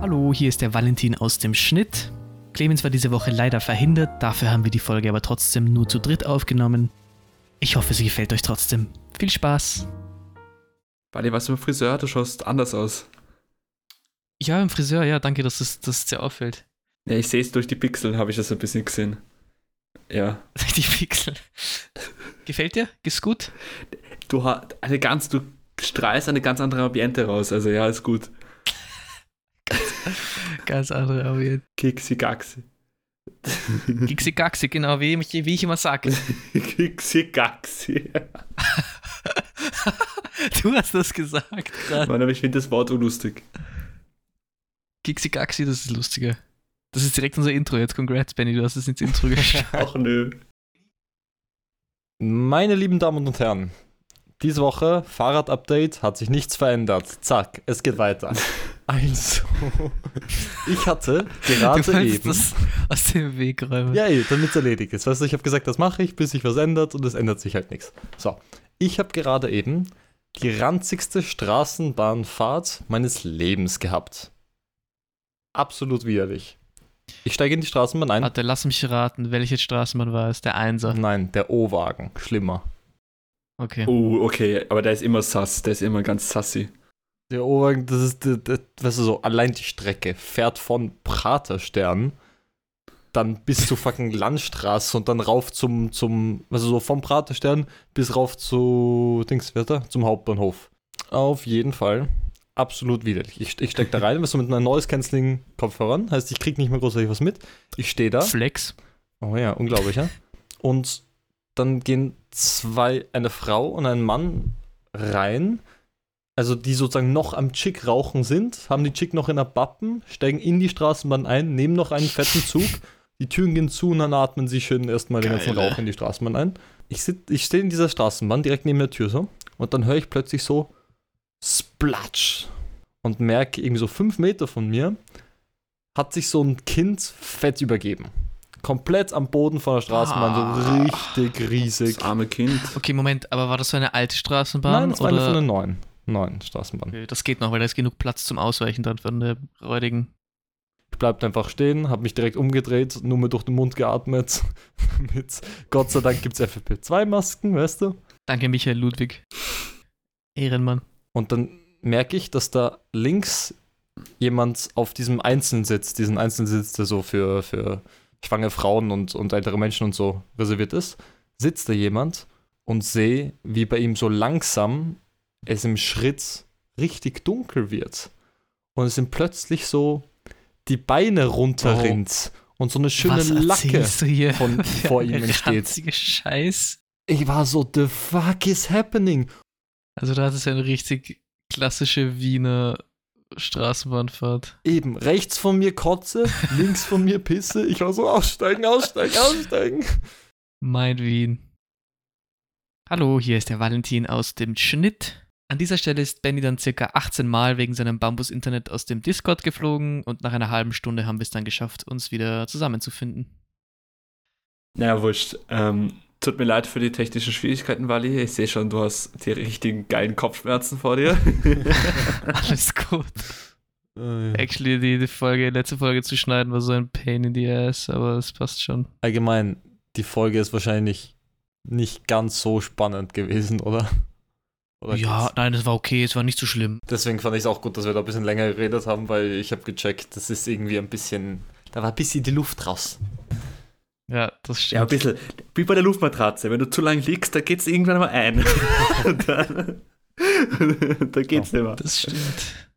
Hallo, hier ist der Valentin aus dem Schnitt. Clemens war diese Woche leider verhindert, dafür haben wir die Folge aber trotzdem nur zu dritt aufgenommen. Ich hoffe, sie gefällt euch trotzdem. Viel Spaß! Wally, was du im Friseur? Du schaust anders aus. Ja, im Friseur, ja, danke, dass es, dass es dir auffällt. Ja, ich sehe es durch die Pixel, habe ich das ein bisschen gesehen. Ja. Die Pixel. Gefällt dir? Ist gut? Du hast eine ganz, du strahlst eine ganz andere Ambiente raus, also ja, ist gut. Ganz andere Ambiente. Kiksi Gaxi. Gixi Gaxi, genau, wie, ich- wie ich immer sage. Kiksi Gaxi. Du hast das gesagt gerade. Mann, aber ich finde das Wort unlustig. Gixi Gaxi, das ist lustiger. Das ist direkt unser Intro jetzt. Congrats, Benny, du hast es ins Intro geschafft. Ach nö. Meine lieben Damen und Herren, diese Woche Fahrrad-Update hat sich nichts verändert. Zack, es geht weiter. Also, ich hatte Du gerade wolltest eben. das aus dem Weg räumen. Ja, damit es erledigt ist. Weißt du, ich habe gesagt, das mache ich, bis sich was ändert und es ändert sich halt nichts. So, ich habe gerade eben die ranzigste Straßenbahnfahrt meines Lebens gehabt. Absolut widerlich. Ich steige in die Straßenbahn ein. Warte, lass mich raten, welche Straßenbahn war es? Der Einser. Nein, der O-Wagen. Schlimmer. Okay. Oh, okay, aber der ist immer sass, der ist immer ganz sassy. Der O-Wagen, das ist, das, das, weißt du, so, allein die Strecke fährt von Praterstern dann bis zur fucking Landstraße und dann rauf zum, zum, also so vom Praterstern bis rauf zu, Dings, wer da? Zum Hauptbahnhof. Auf jeden Fall. Absolut widerlich. Ich, ich steck da rein, was so mit einer Noise Cancelling Kopfhörern, heißt, ich krieg nicht mehr großartig was mit. Ich stehe da. Flex. Oh ja, unglaublich, ja. Und dann gehen zwei, eine Frau und ein Mann rein, also die sozusagen noch am Chick rauchen sind, haben die Chick noch in der Bappen, steigen in die Straßenbahn ein, nehmen noch einen fetten Zug, die Türen gehen zu und dann atmen sie schön erstmal den ganzen Geil. Rauch in die Straßenbahn ein. Ich, sit- ich stehe in dieser Straßenbahn direkt neben der Tür so und dann höre ich plötzlich so Splatsch und merke irgendwie so fünf Meter von mir hat sich so ein Kind fett übergeben. Komplett am Boden von der Straßenbahn, so Ah. richtig riesig. Das arme Kind. Okay, Moment, aber war das so eine alte Straßenbahn? Nein, das war eine oder? von den neuen, neuen Straßenbahn. Okay, das geht noch, weil da ist genug Platz zum Ausweichen dran von der räudigen. Ich bleib einfach stehen, habe mich direkt umgedreht, nur mehr durch den Mund geatmet. Mit Gott sei Dank gibt's FFP2-Masken, weißt du? Danke, Michael Ludwig. Ehrenmann. Und dann merke ich, dass da links jemand auf diesem Einzelsitz, diesen Einzelsitz, der so für, für schwangere Frauen und, und ältere Menschen und so reserviert ist, sitzt da jemand und sehe, wie bei ihm so langsam es im Schritt richtig dunkel wird. Und es sind plötzlich so die Beine runterrinnt und so eine schöne Was Lacke von vor ihm entsteht. Scheiß. Ich war so, the fuck is happening? Also da hat es eine richtig klassische Wiener Straßenbahnfahrt. Eben, rechts von mir Kotze, links von mir Pisse. Ich war so, aussteigen, aussteigen, aussteigen. Mein Wien. Hallo, hier ist der Valentin aus dem Schnitt. An dieser Stelle ist Benny dann circa 18 Mal wegen seinem Bambus-Internet aus dem Discord geflogen und nach einer halben Stunde haben wir es dann geschafft, uns wieder zusammenzufinden. Naja, wurscht. Ähm, tut mir leid für die technischen Schwierigkeiten, Wally. Ich sehe schon, du hast die richtigen geilen Kopfschmerzen vor dir. Alles gut. Actually, die, die Folge, letzte Folge zu schneiden war so ein Pain in the ass, aber es passt schon. Allgemein, die Folge ist wahrscheinlich nicht ganz so spannend gewesen, oder? Oder ja, geht's? nein, es war okay, es war nicht so schlimm. Deswegen fand ich es auch gut, dass wir da ein bisschen länger geredet haben, weil ich habe gecheckt, das ist irgendwie ein bisschen. Da war ein bisschen die Luft raus. Ja, das stimmt. Ja, ein bisschen. Wie bei der Luftmatratze. Wenn du zu lang liegst, da geht's irgendwann mal ein. Dann, da geht's nicht mehr. Das stimmt.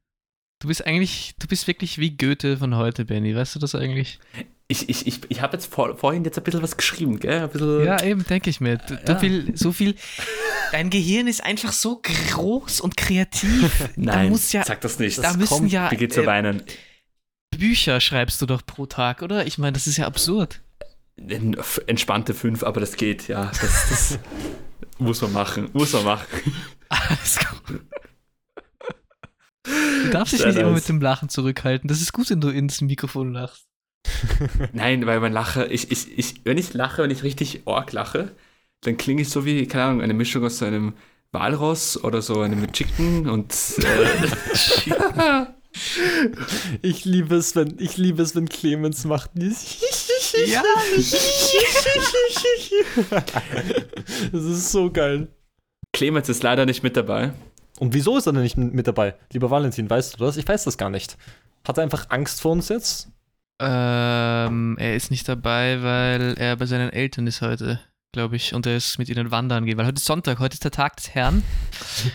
Du bist eigentlich, du bist wirklich wie Goethe von heute, Benny. Weißt du das eigentlich? Ich, ich, ich, ich habe jetzt vor, vorhin jetzt ein bisschen was geschrieben, gell? Ja, eben, denke ich mir. Du, Ja. viel, so viel. Dein Gehirn ist einfach so groß und kreativ. Nein, da ja, sag das nicht. da das müssen kommt- ja Wie zu äh, weinen? Bücher schreibst du doch pro Tag, oder? Ich meine, das ist ja absurd. Entspannte fünf, aber das geht, ja. Das, das muss man machen. Muss man machen. Alles gut. Du darfst dich nicht immer mit dem Lachen zurückhalten. Das ist gut, wenn du ins Mikrofon lachst. Nein, weil man lache, ich, ich, ich, wenn ich lache, wenn ich richtig org lache, dann klinge ich so wie, keine Ahnung, eine Mischung aus so einem Walross oder so einem Chicken und äh, Ich liebe es, wenn, ich liebe es, wenn Clemens macht. Ja. Das ist so geil. Clemens ist leider nicht mit dabei. Und wieso ist er denn nicht mit dabei? Lieber Valentin, weißt du das? Ich weiß das gar nicht. Hat er einfach Angst vor uns jetzt? Ähm, er ist nicht dabei, weil er bei seinen Eltern ist heute, glaube ich. Und er ist mit ihnen wandern gehen. Weil heute ist Sonntag, heute ist der Tag des Herrn.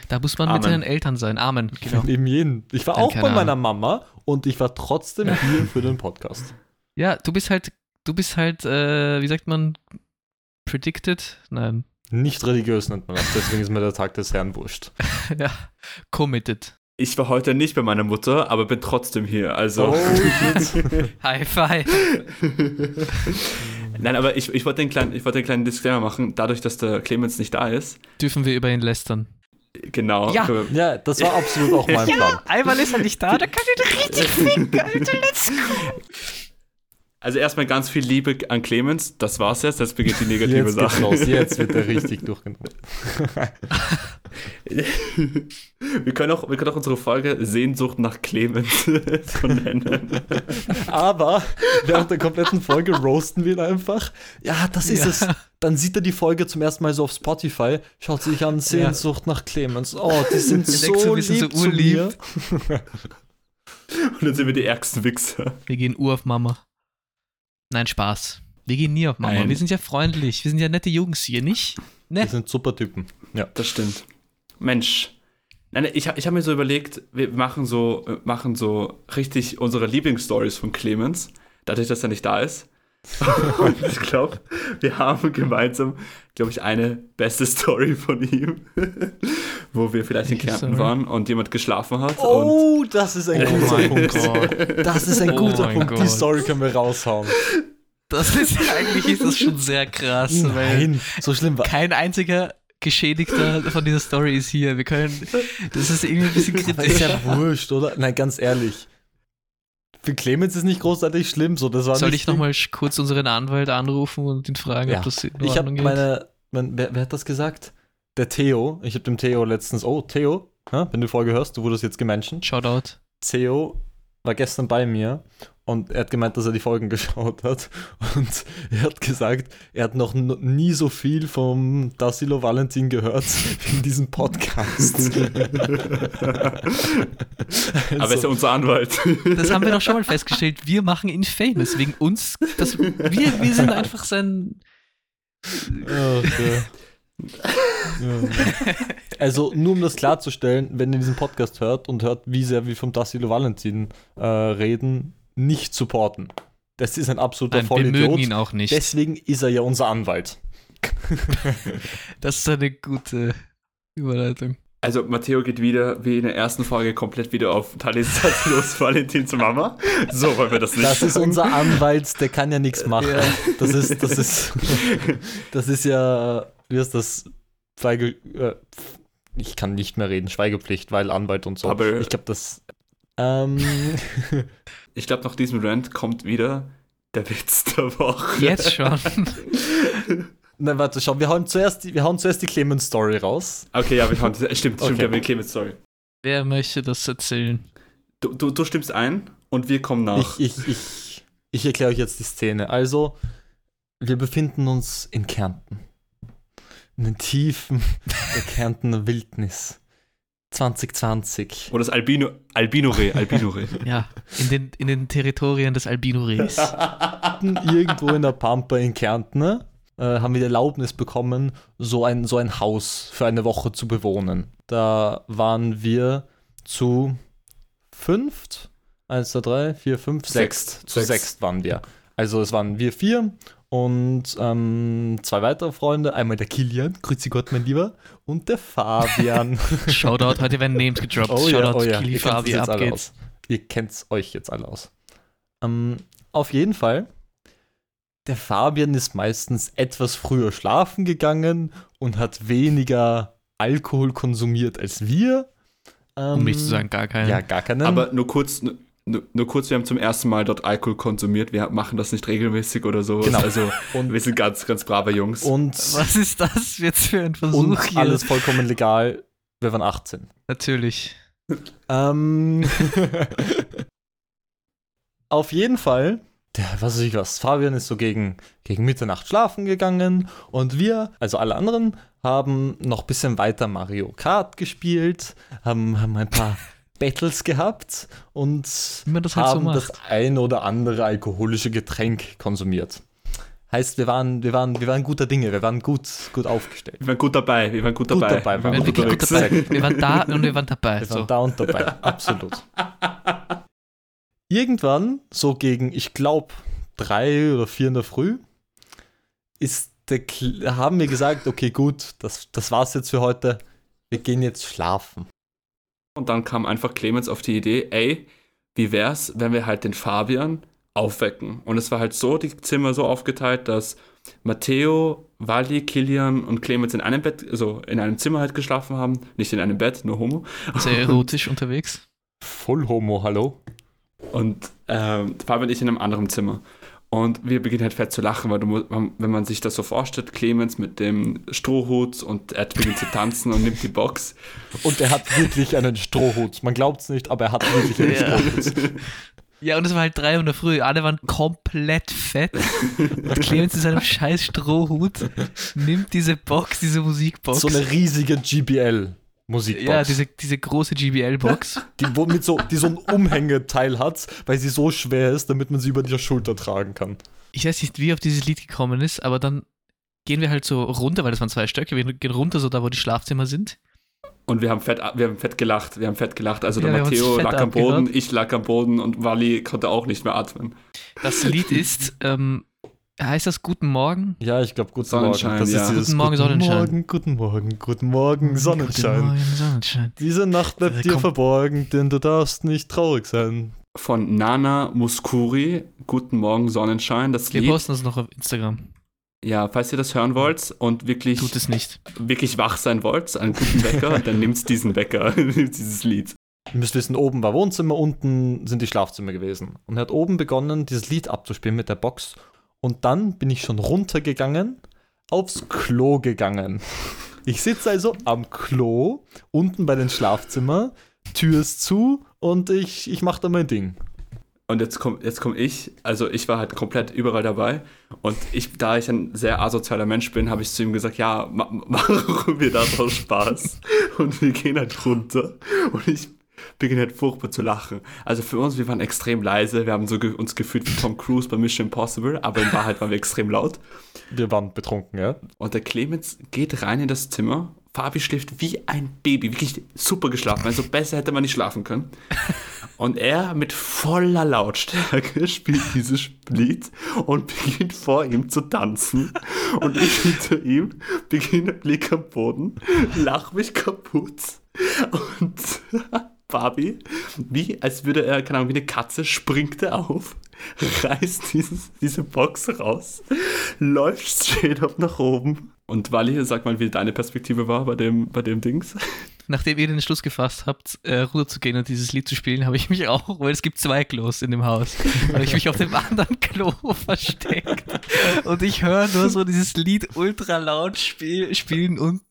Da muss man mit Amen. seinen Eltern sein. Amen, genau. Neben jeden. Ich war Dann auch bei meiner Mama und ich war trotzdem hier für den Podcast. Ja, du bist halt, du bist halt, äh, wie sagt man, predicted? Nein. Nicht religiös nennt man das, deswegen ist mir der Tag des Herrn wurscht. ja, committed. Ich war heute nicht bei meiner Mutter, aber bin trotzdem hier. Also. High five. Nein, aber ich, ich wollte den kleinen, ich wollte den kleinen Disclaimer machen, dadurch, dass der Clemens nicht da ist. Dürfen wir über ihn lästern? Genau. Ja. Ja, das war absolut auch mein Plan. einmal ist er nicht da, da kann ich richtig ficken, Alter, let's go. Also erstmal ganz viel Liebe an Clemens. Das war's jetzt. Jetzt beginnt die negative Jetzt geht's Sache. los, jetzt wird er richtig durchgenommen. wir, können auch, wir können auch unsere Folge Sehnsucht nach Clemens so nennen. Aber während der kompletten Folge roasten wir ihn einfach. Ja, das ist Ja. es. Dann sieht er die Folge zum ersten Mal so auf Spotify, schaut sich an, Sehnsucht nach Clemens. Oh, die sind denken so, sind so lieb zu urlieb. mir. Und dann sind wir die ärgsten Wichser. Wir gehen ur auf Mama. Nein, Spaß. Wir gehen nie auf Mama. Nein. Wir sind ja freundlich. Wir sind ja nette Jungs hier, nicht? Ne? sind super Typen. Ja. Das stimmt. Mensch. Nein, ich, hab- ich habe mir so überlegt, wir machen so, wir machen so richtig unsere Lieblingsstories von Clemens, dadurch, dass er nicht da ist. Und ich glaube, wir haben gemeinsam, glaube ich, eine beste Story von ihm, wo wir vielleicht in Kärnten waren und jemand geschlafen hat. Und Oh, das ist ein Oh guter Punkt. Gott. Das ist ein Oh guter Punkt. Die. Story können wir raushauen. Das ist eigentlich ist das schon sehr krass, weil Nein, so schlimm war. kein einziger Geschädigter von dieser Story ist hier. Wir können. Das ist irgendwie ein bisschen Das ist kritisch. ja wurscht, oder? Nein, ganz ehrlich. Für Clemens ist nicht großartig schlimm, so das war Soll ich nochmal kurz unseren Anwalt anrufen und ihn fragen, Ja. ob das in Ich habe Ordnung geht? meine, mein, wer, wer hat das gesagt? Der Theo. Ich habe dem Theo letztens, oh Theo, ja, wenn du die Folge hörst, du wurdest jetzt gemenschen. Shoutout. Theo war gestern bei mir und er hat gemeint, dass er die Folgen geschaut hat und er hat gesagt, er hat noch nie so viel vom Dassilo Valentin gehört wie in diesem Podcast. aber er ist ja unser Anwalt. Das haben wir doch schon mal festgestellt. Wir machen ihn famous. Wegen uns. Das, wir, wir sind einfach sein. Ja. Also nur um das klarzustellen, wenn ihr diesen Podcast hört und hört, wie sehr wir vom Dassilo Valentin äh, reden, nicht supporten. Das ist ein absoluter Nein, wir mögen Vollidiot. ihn auch nicht. Deswegen ist er ja unser Anwalt. Das ist eine gute Überleitung. Also Matteo geht wieder, wie in der ersten Folge, komplett wieder auf Talisas los Valentin zur Mama. So wollen wir das nicht Das ist unser Anwalt, der kann ja nichts machen. Ja. Das ist, das ist, das ist ja, wie ist das? Schweige, äh, ich kann nicht mehr reden, Schweigepflicht, weil Anwalt und so. Aber- ich glaube, das. Ähm, Ich glaube, nach diesem Rant kommt wieder der Witz der Woche. Jetzt schon. na, warte, schau, wir hauen zuerst die, wir hauen zuerst die Clemens-Story raus. Okay, ja, wir haben, stimmt, stimmt, Okay. wir haben den Clemens, sorry. Wer möchte das erzählen? Du, du, du stimmst ein und wir kommen nach. Ich, ich, ich, ich erkläre euch jetzt die Szene. Also, wir befinden uns in Kärnten. In den Tiefen der Kärntner Wildnis. 2020. Oder das Albino, Albino-Reh, Albino-Reh. Ja, in den, in den Territorien des Albino-Rehs. Irgendwo in der Pampa in Kärnten äh, haben wir die Erlaubnis bekommen, so ein, so ein Haus für eine Woche zu bewohnen. Da waren wir zu fünft. Eins, zwei, drei, vier, fünf, sechst. Sechst. Zu Sechst. sechst waren wir. Also es waren wir vier und ähm, zwei weitere Freunde. Einmal der Kilian, grüezi Gott, mein Lieber, und der Fabian. Shoutout, heute werden Names gedroppt. Oh ja, Shoutout, oh ja. Kili Ihr kennt Fabi, es jetzt ab geht's. Ihr kennt euch jetzt alle aus. Ähm, auf jeden Fall, der Fabian ist meistens etwas früher schlafen gegangen und hat weniger Alkohol konsumiert als wir. Ähm, Um nicht zu sagen, gar keinen. Ja, gar keinen. Aber nur kurz, nur, nur kurz, wir haben zum ersten Mal dort Alkohol konsumiert. Wir machen das nicht regelmäßig oder so. Genau. Also und, wir sind ganz, ganz brave Jungs. und, Was ist das jetzt für ein Versuch und hier? alles vollkommen legal. Wir waren 18. Natürlich. ähm, auf jeden Fall, der, was weiß ich was, Fabian ist so gegen, gegen Mitternacht schlafen gegangen und wir, also alle anderen, haben noch ein bisschen weiter Mario Kart gespielt, haben, haben ein paar Battles gehabt und halt so haben macht. das ein oder andere alkoholische Getränk konsumiert. Heißt, wir waren, wir waren, wir waren guter Dinge, wir waren gut, gut aufgestellt. Wir waren gut dabei, wir waren gut Gut dabei. dabei, Wir waren waren gut wirklich gut dabei. Wir waren da und wir waren dabei. Wir waren So. da und dabei, absolut. Irgendwann, so gegen, ich glaube, drei oder vier in der Früh, ist der, haben wir gesagt, okay, gut, das, das war's jetzt für heute. Wir gehen jetzt schlafen. Und dann kam einfach Clemens auf die Idee, ey, wie wär's, wenn wir halt den Fabian aufwecken? Und es war halt so, die Zimmer so aufgeteilt, dass Matteo, Wally, Kilian und Clemens in einem Bett, also in einem Zimmer halt geschlafen haben. Nicht in einem Bett, nur Homo. Sehr erotisch unterwegs. Voll Homo, hallo. Und ähm, Fabian und ich in einem anderen Zimmer. Und wir beginnen halt fett zu lachen, weil du, wenn man sich das so vorstellt, Clemens mit dem Strohhut und er beginnt zu tanzen und nimmt die Box. Und er hat wirklich einen Strohhut. Man glaubt's nicht, aber er hat wirklich einen Ja. Strohhut. Ja, und es war halt drei Uhr in der Früh. Alle waren komplett fett. Und Clemens in seinem scheiß Strohhut nimmt diese Box, diese Musikbox. So eine riesige GBL-Musikbox. ja, diese, diese große GBL-Box. die, wo mit so, die so ein Umhängeteil hat, weil sie so schwer ist, damit man sie über die Schulter tragen kann. Ich weiß nicht, wie auf dieses Lied gekommen ist, aber dann gehen wir halt so runter, weil das waren zwei Stöcke. Wir gehen runter, so da, wo die Schlafzimmer sind. Und wir haben fett, wir haben fett gelacht, wir haben fett gelacht. Also Ja, der Matteo lag am Boden, abgehört. ich lag am Boden und Wally konnte auch nicht mehr atmen. Das Lied ist, ähm, heißt das Guten Morgen? Ja, ich glaube, guten Sonnenschein, Morgen. Das ja. ist dieses Guten Morgen, guten Sonnenschein. Morgen, guten Morgen, guten Morgen, Sonnenschein. Guten Morgen, Sonnenschein. Diese Nacht bleibt Äh, dir verborgen, denn du darfst nicht traurig sein. Von Nana Muskuri, Guten Morgen Sonnenschein, das Wir Lied. posten das noch auf Instagram. Ja, falls ihr das hören wollt und wirklich, Tut es nicht. wirklich wach sein wollt, einen guten Wecker, dann nehmt diesen Wecker, nehmt dieses Lied. Ihr müsst wissen, oben war Wohnzimmer, unten sind die Schlafzimmer gewesen. Und er hat oben begonnen, dieses Lied abzuspielen mit der Box. Und dann bin ich schon runtergegangen, aufs Klo gegangen. Ich sitze also am Klo, unten bei den Schlafzimmer, Tür ist zu und ich, ich mache da mein Ding. Und jetzt komme jetzt komm ich, also ich war halt komplett überall dabei. Und ich, da ich ein sehr asozialer Mensch bin, habe ich zu ihm gesagt, ja, ma machen wir da draus Spaß. Und wir gehen halt runter. Und ich beginne halt furchtbar zu lachen. Also für uns, wir waren extrem leise. Wir haben so ge uns gefühlt wie Tom Cruise bei Mission Impossible, aber in Wahrheit waren wir extrem laut. Wir waren betrunken, ja. Und der Clemens geht rein in das Zimmer. Fabi schläft wie ein Baby, wirklich super geschlafen. Also besser hätte man nicht schlafen können. Und er mit voller Lautstärke spielt dieses Lied und beginnt vor ihm zu tanzen. Und ich hinter ihm beginne Blick am Boden, lach mich kaputt. Und Fabi, wie als würde er, keine Ahnung, wie eine Katze, springt er auf, reißt dieses, diese Box raus, läuft straight up nach oben. Und Wally, sag mal, wie deine Perspektive war bei dem, bei dem Dings. Nachdem ihr den Entschluss gefasst habt, äh, runterzugehen und dieses Lied zu spielen, habe ich mich auch, weil es gibt zwei Klos in dem Haus, habe ich mich auf dem anderen Klo versteckt. Und ich höre nur so dieses Lied ultra laut spiel, spielen und,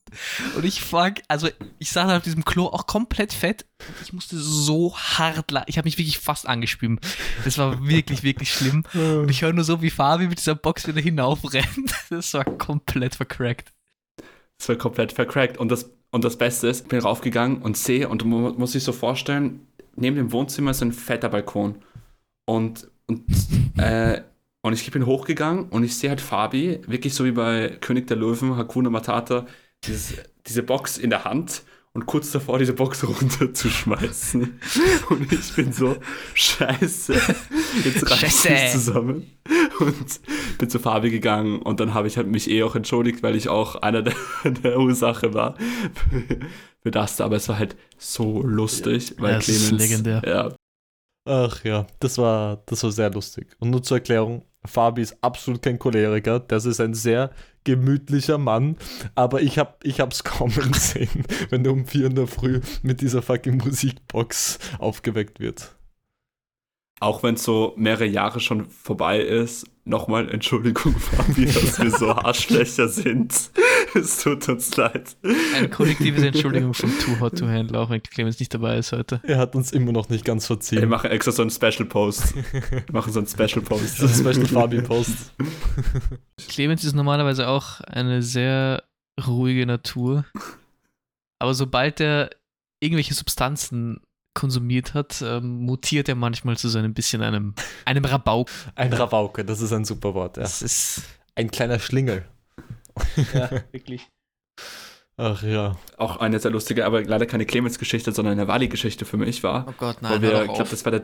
und ich fang, also ich saß auf diesem Klo auch komplett fett. und Ich musste so hart lachen. Ich habe mich wirklich fast angeschwimmt. Das war wirklich, wirklich schlimm. Und ich höre nur so, wie Fabi mit dieser Box wieder hinaufrennt. Das war komplett vercrackt. Das war komplett vercrackt. Und das, und das Beste ist, ich bin raufgegangen und sehe, und du mu- musst dich so vorstellen, neben dem Wohnzimmer ist ein fetter Balkon. Und, und, äh, und ich bin hochgegangen und ich sehe halt Fabi, wirklich so wie bei König der Löwen, Hakuna Matata, dieses, diese Box in der Hand und kurz davor diese Box runterzuschmeißen. Und ich bin so, scheiße, jetzt reißt Scheiße. es zusammen. Und bin zu Fabi gegangen und dann habe ich halt mich eh auch entschuldigt, weil ich auch einer der, der Ursache war für, das. Aber es war halt so lustig, weil Ja, es ist Clemens. legendär. Ja, Ach ja, das war, das war sehr lustig. Und nur zur Erklärung, Fabi ist absolut kein Choleriker, das ist ein sehr gemütlicher Mann, aber ich hab, ich hab's kommen sehen, wenn er um vier in der Früh mit dieser fucking Musikbox aufgeweckt wird. auch wenn es so mehrere Jahre schon vorbei ist, nochmal Entschuldigung, Fabi, dass wir so Arschlöcher sind. es tut uns leid. Eine kollektive Entschuldigung von Too Hot to Handle, auch wenn Clemens nicht dabei ist heute. Er hat uns immer noch nicht ganz Wir verziehen. machen extra so einen Special Post. Wir machen so einen Special Post. Das ist Special Fabi Post. Clemens ist normalerweise auch eine sehr ruhige Natur. Aber sobald er irgendwelche Substanzen konsumiert hat, ähm, mutiert er manchmal zu so einem bisschen einem, einem Rabauk. Ein Rabauke, das ist ein super Wort. Ja. Das ist Ein kleiner Schlingel. ja, wirklich. Ach ja. Auch eine sehr lustige, aber leider keine Clemens-Geschichte, sondern eine Wally-Geschichte für mich war. Oh Gott, Wo nein, wir, hör ich glaube, das, war der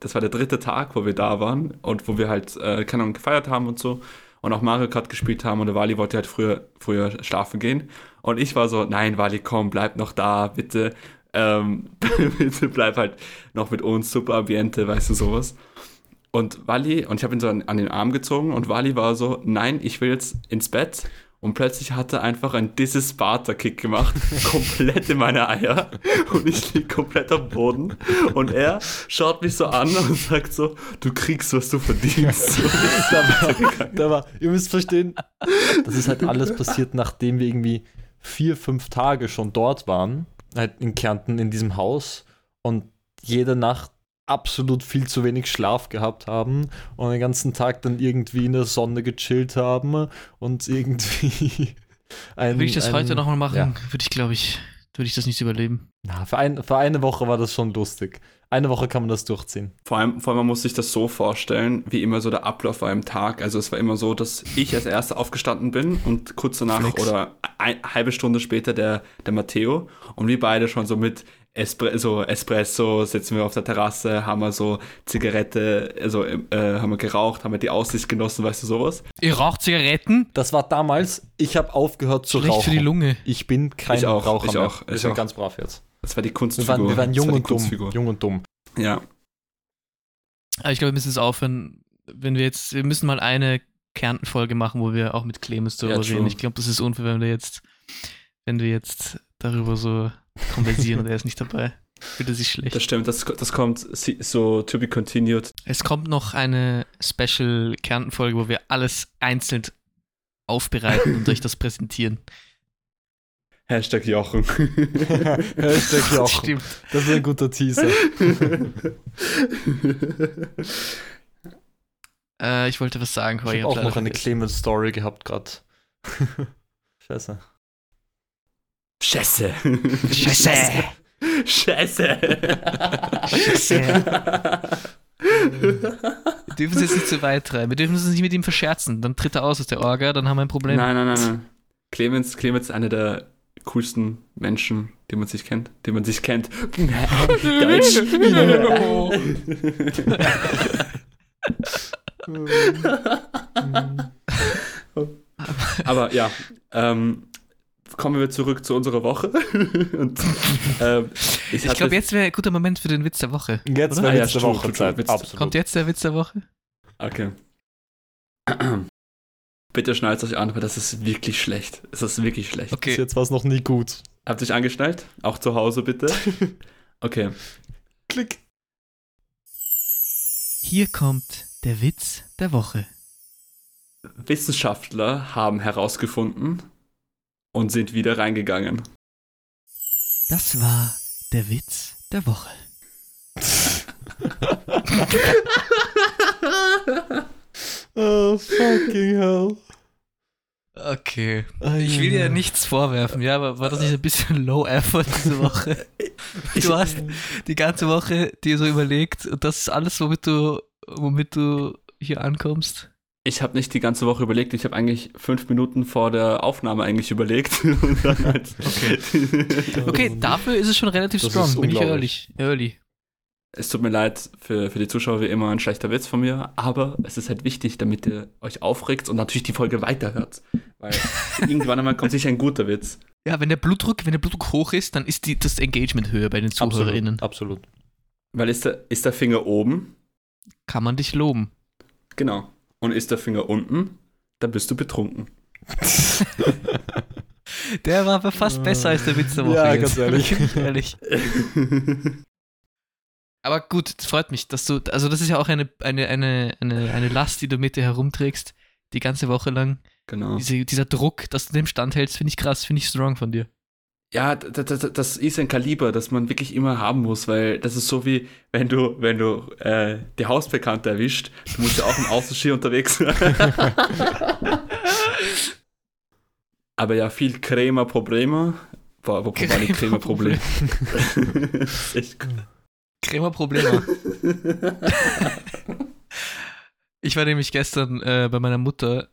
das war der dritte Tag, wo wir da waren und wo wir halt, äh, keine Ahnung, gefeiert haben und so und auch Mario Kart gespielt haben und der Wally wollte halt früher, früher schlafen gehen. Und ich war so, nein, Wally, komm, bleib noch da, bitte. Ähm, bitte bleib halt noch mit uns, super Ambiente, weißt du, sowas. Und Wally, und ich habe ihn so an, an den Arm gezogen und Wally war so, nein, ich will jetzt ins Bett. Und plötzlich hat er einfach einen This Sparta-Kick gemacht, komplett in meine Eier. Und ich lieg komplett am Boden. Und er schaut mich so an und sagt so, du kriegst, was du verdienst. Da, war, da war, ihr müsst verstehen, das ist halt alles passiert, nachdem wir irgendwie vier, fünf Tage schon dort waren, halt in Kärnten in diesem Haus und jede Nacht absolut viel zu wenig Schlaf gehabt haben und den ganzen Tag dann irgendwie in der Sonne gechillt haben und irgendwie ein, Würde ich das ein, heute nochmal machen, ja. würde ich, glaube ich, würde ich das nicht überleben. Na, für, ein, für eine Woche war das schon lustig. Eine Woche kann man das durchziehen. Vor allem, vor allem, man muss sich das so vorstellen, wie immer so der Ablauf war im Tag. Also es war immer so, dass ich als Erster aufgestanden bin und kurz danach Flex. oder eine halbe Stunde später der, der Matteo. Und wir beide schon so mit Espre so Espresso sitzen wir auf der Terrasse, haben wir so Zigarette, also äh, haben wir geraucht, haben wir die Aussicht genossen, weißt du sowas. Ihr raucht Zigaretten? Das war damals, ich habe aufgehört zu Schlecht rauchen. für die Lunge. Ich bin kein Ich auch, Raucher ich mehr. auch, Wir ich sind auch. ganz brav jetzt. Das war die Wir Kunstfigur. waren, wir waren jung war und dumm. Jung und dumm. Ja. Aber ich glaube, wir müssen es aufhören, wenn wir jetzt, wir müssen mal eine Kärnten-Folge machen, wo wir auch mit Clemens darüber Ja, reden. Ich glaube, das ist unfair, wenn wir jetzt, wenn wir jetzt darüber so konversieren und er ist nicht dabei. Fühlt er sich schlecht. Das stimmt, das, das kommt so to be continued. Es kommt noch eine Special Kärnten-Folge, wo wir alles einzeln aufbereiten und euch das präsentieren. Hashtag Jochen. Hashtag Jochen. Stimmt. Das ist ein guter Teaser. Äh, ich wollte was sagen, Ich aber habe ich auch noch eine. Clemens-Story gehabt gerade. Scheiße. Scheiße. Scheiße. Scheiße. Wir dürfen es jetzt nicht zu weit treiben. Wir dürfen uns nicht mit ihm verscherzen. Dann tritt er aus aus der Orga, dann haben wir ein Problem. Nein, nein, nein, nein. Clemens, Clemens ist einer der coolsten Menschen, die man sich kennt. Die man sich kennt. Deutsch. Aber ja, ähm, kommen wir zurück zu unserer Woche. Und, ähm, ich Ich glaube, jetzt wäre ein guter Moment für den Witz der Woche. Jetzt wäre Ah, ja, letzte stimmt, Woche Zeit. Witz- Absolut. Kommt jetzt der Witz der Woche? Okay. Bitte schnallt euch an, weil das ist wirklich schlecht. Es ist wirklich schlecht. Bis Okay. jetzt war es noch nie gut. Habt ihr euch angeschnallt? Auch zu Hause bitte. Okay. Klick. Hier kommt der Witz der Woche. Wissenschaftler haben herausgefunden und sind wieder reingegangen. Das war der Witz der Woche. Oh, fucking hell. Okay. Ai, Ich will dir nichts vorwerfen, ja, aber war das nicht ein bisschen low effort diese Woche? Du hast die ganze Woche dir so überlegt und das ist alles, womit du, womit du hier ankommst. Ich habe nicht die ganze Woche überlegt, ich habe eigentlich fünf Minuten vor der Aufnahme eigentlich überlegt. Und dann halt Okay, dafür ist es schon relativ Das strong, bin ich early. early. Es tut mir leid für, für die Zuschauer wie immer ein schlechter Witz von mir, aber es ist halt wichtig, damit ihr euch aufregt und natürlich die Folge weiterhört. Weil irgendwann einmal kommt sicher ein guter Witz. Ja, wenn der Blutdruck, wenn der Blutdruck hoch ist, dann ist die, das Engagement höher bei den ZuhörerInnen. Absolut. absolut. Weil ist der, ist der Finger oben, Kann man dich loben. genau. Und ist der Finger unten, dann bist du betrunken. Der war aber fast besser als der Witz der Woche. Ja, jetzt. ganz ehrlich. Ehrlich. Aber gut, es freut mich, dass du, also das ist ja auch eine, eine, eine, eine, eine Last, die du mit dir herumträgst, die ganze Woche lang. Genau. Diese, dieser Druck, dass du dem standhältst, finde ich krass, finde ich strong von dir. Ja, das, das, das ist ein Kaliber, das man wirklich immer haben muss, weil das ist so wie, wenn du, wenn du äh, die Hausbekannte erwischt, du musst ja auch im Außenski unterwegs sein. Aber ja, viel Crema Probleme. Boah, wo war die Crema Problem? echt gut. Crema Probleme. ich war nämlich gestern äh, bei meiner Mutter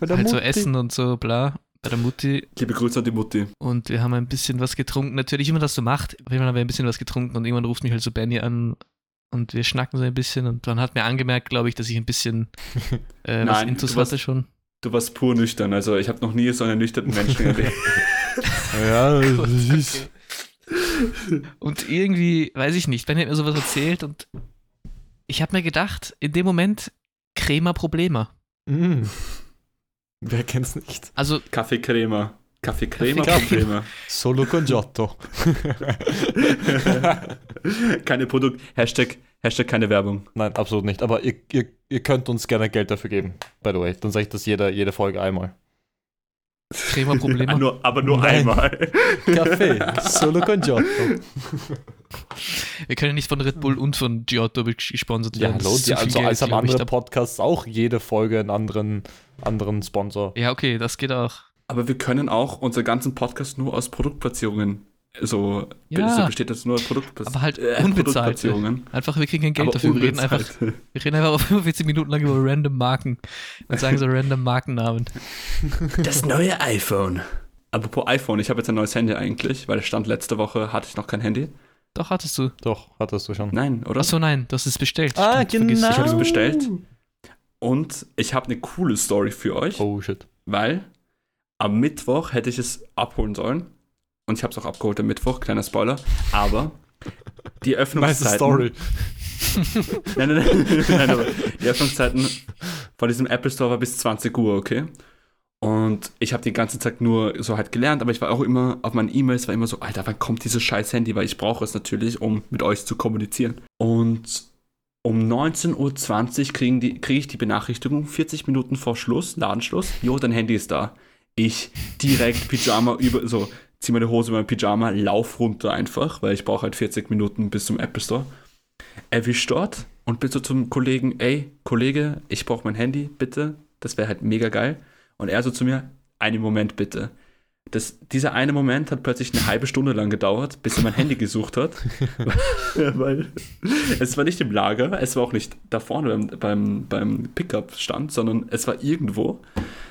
halt so Mutti. essen und so, bla, bei der Mutti Liebe Grüße an die Mutti. und wir haben ein bisschen was getrunken. Natürlich, wie man das so macht, irgendwann haben wir ein bisschen was getrunken und irgendwann ruft mich halt so Benny an und wir schnacken so ein bisschen und dann hat mir angemerkt, glaube ich, dass ich ein bisschen äh, was Nein, Intus du warst- hatte schon. Du warst pur nüchtern, also ich habe noch nie so einen nüchternen Menschen erlebt. Ja, das ist. okay. Und irgendwie, weiß ich nicht, Benny hat mir sowas erzählt und ich habe mir gedacht, in dem Moment, Crema Problema. Mm. Wer kennt's nicht? Also, Kaffee Crema. Kaffee Crema Kaffee Probleme. Solo con Giotto. keine Produkt. Hashtag, Hashtag keine Werbung. Nein, absolut nicht. Aber ihr, ihr, ihr könnt uns gerne Geld dafür geben, by the way. Dann sage ich das jede, jede Folge einmal. Crema Problema. Ah, nur, aber nur Nein. einmal. Kaffee, Solo con Giotto. Wir können nicht von Red Bull und von Giotto gesponsert Ja, werden. Das hallo, die, also Geld, als haben glaub ich, andere da- Podcasts auch jede Folge einen anderen, anderen Sponsor. Ja, okay, das geht auch. Aber wir können auch unseren ganzen Podcast nur aus Produktplatzierungen so, Ja. so besteht das nur Produktplatzierungen. Aber halt unbezahlte. Produktplatzierungen. Einfach, wir kriegen kein Geld Aber dafür. Wir reden, einfach, unbezahlt. wir reden einfach auf 45 Minuten lang über random Marken und sagen so random Markennamen. Das neue iPhone. Apropos iPhone, ich habe jetzt ein neues Handy eigentlich, weil Stand letzte Woche hatte ich noch kein Handy. Doch, hattest du. Doch, hattest du schon. Nein, oder? Achso, nein, du hast es bestellt. Ah, Stimmt, genau. ich. Ich habe es bestellt. Und ich habe eine coole Story für euch, Oh shit. weil am Mittwoch hätte ich es abholen sollen. Und ich habe es auch abgeholt am Mittwoch, kleiner Spoiler. Aber die Nice Öffnungszeiten. Story. Nein, nein, nein, nein, aber die Öffnungszeiten von diesem Apple Store war bis 20 Uhr, okay? Und ich habe die ganze Zeit nur so halt gelernt, aber ich war auch immer auf meinen E-Mails, war immer so, Alter, wann kommt dieses scheiß Handy? Weil ich brauche es natürlich, um mit euch zu kommunizieren. Und um 19.20 Uhr kriege ich die Benachrichtigung, 40 Minuten vor Schluss, Ladenschluss, jo, dein Handy ist da. Ich direkt Pyjama über, so, zieh meine Hose mein Pyjama, lauf runter einfach, weil ich brauche halt 40 Minuten bis zum Apple Store erwischt dort und so zum Kollegen, ey, Kollege, ich brauche mein Handy, bitte. Das wäre halt mega geil. Und er so zu mir, einen Moment bitte. Das, dieser eine Moment hat plötzlich eine halbe Stunde lang gedauert, bis er mein Handy gesucht hat. Weil es war nicht im Lager, es war auch nicht da vorne beim, beim, beim Pickup-Stand, sondern es war irgendwo.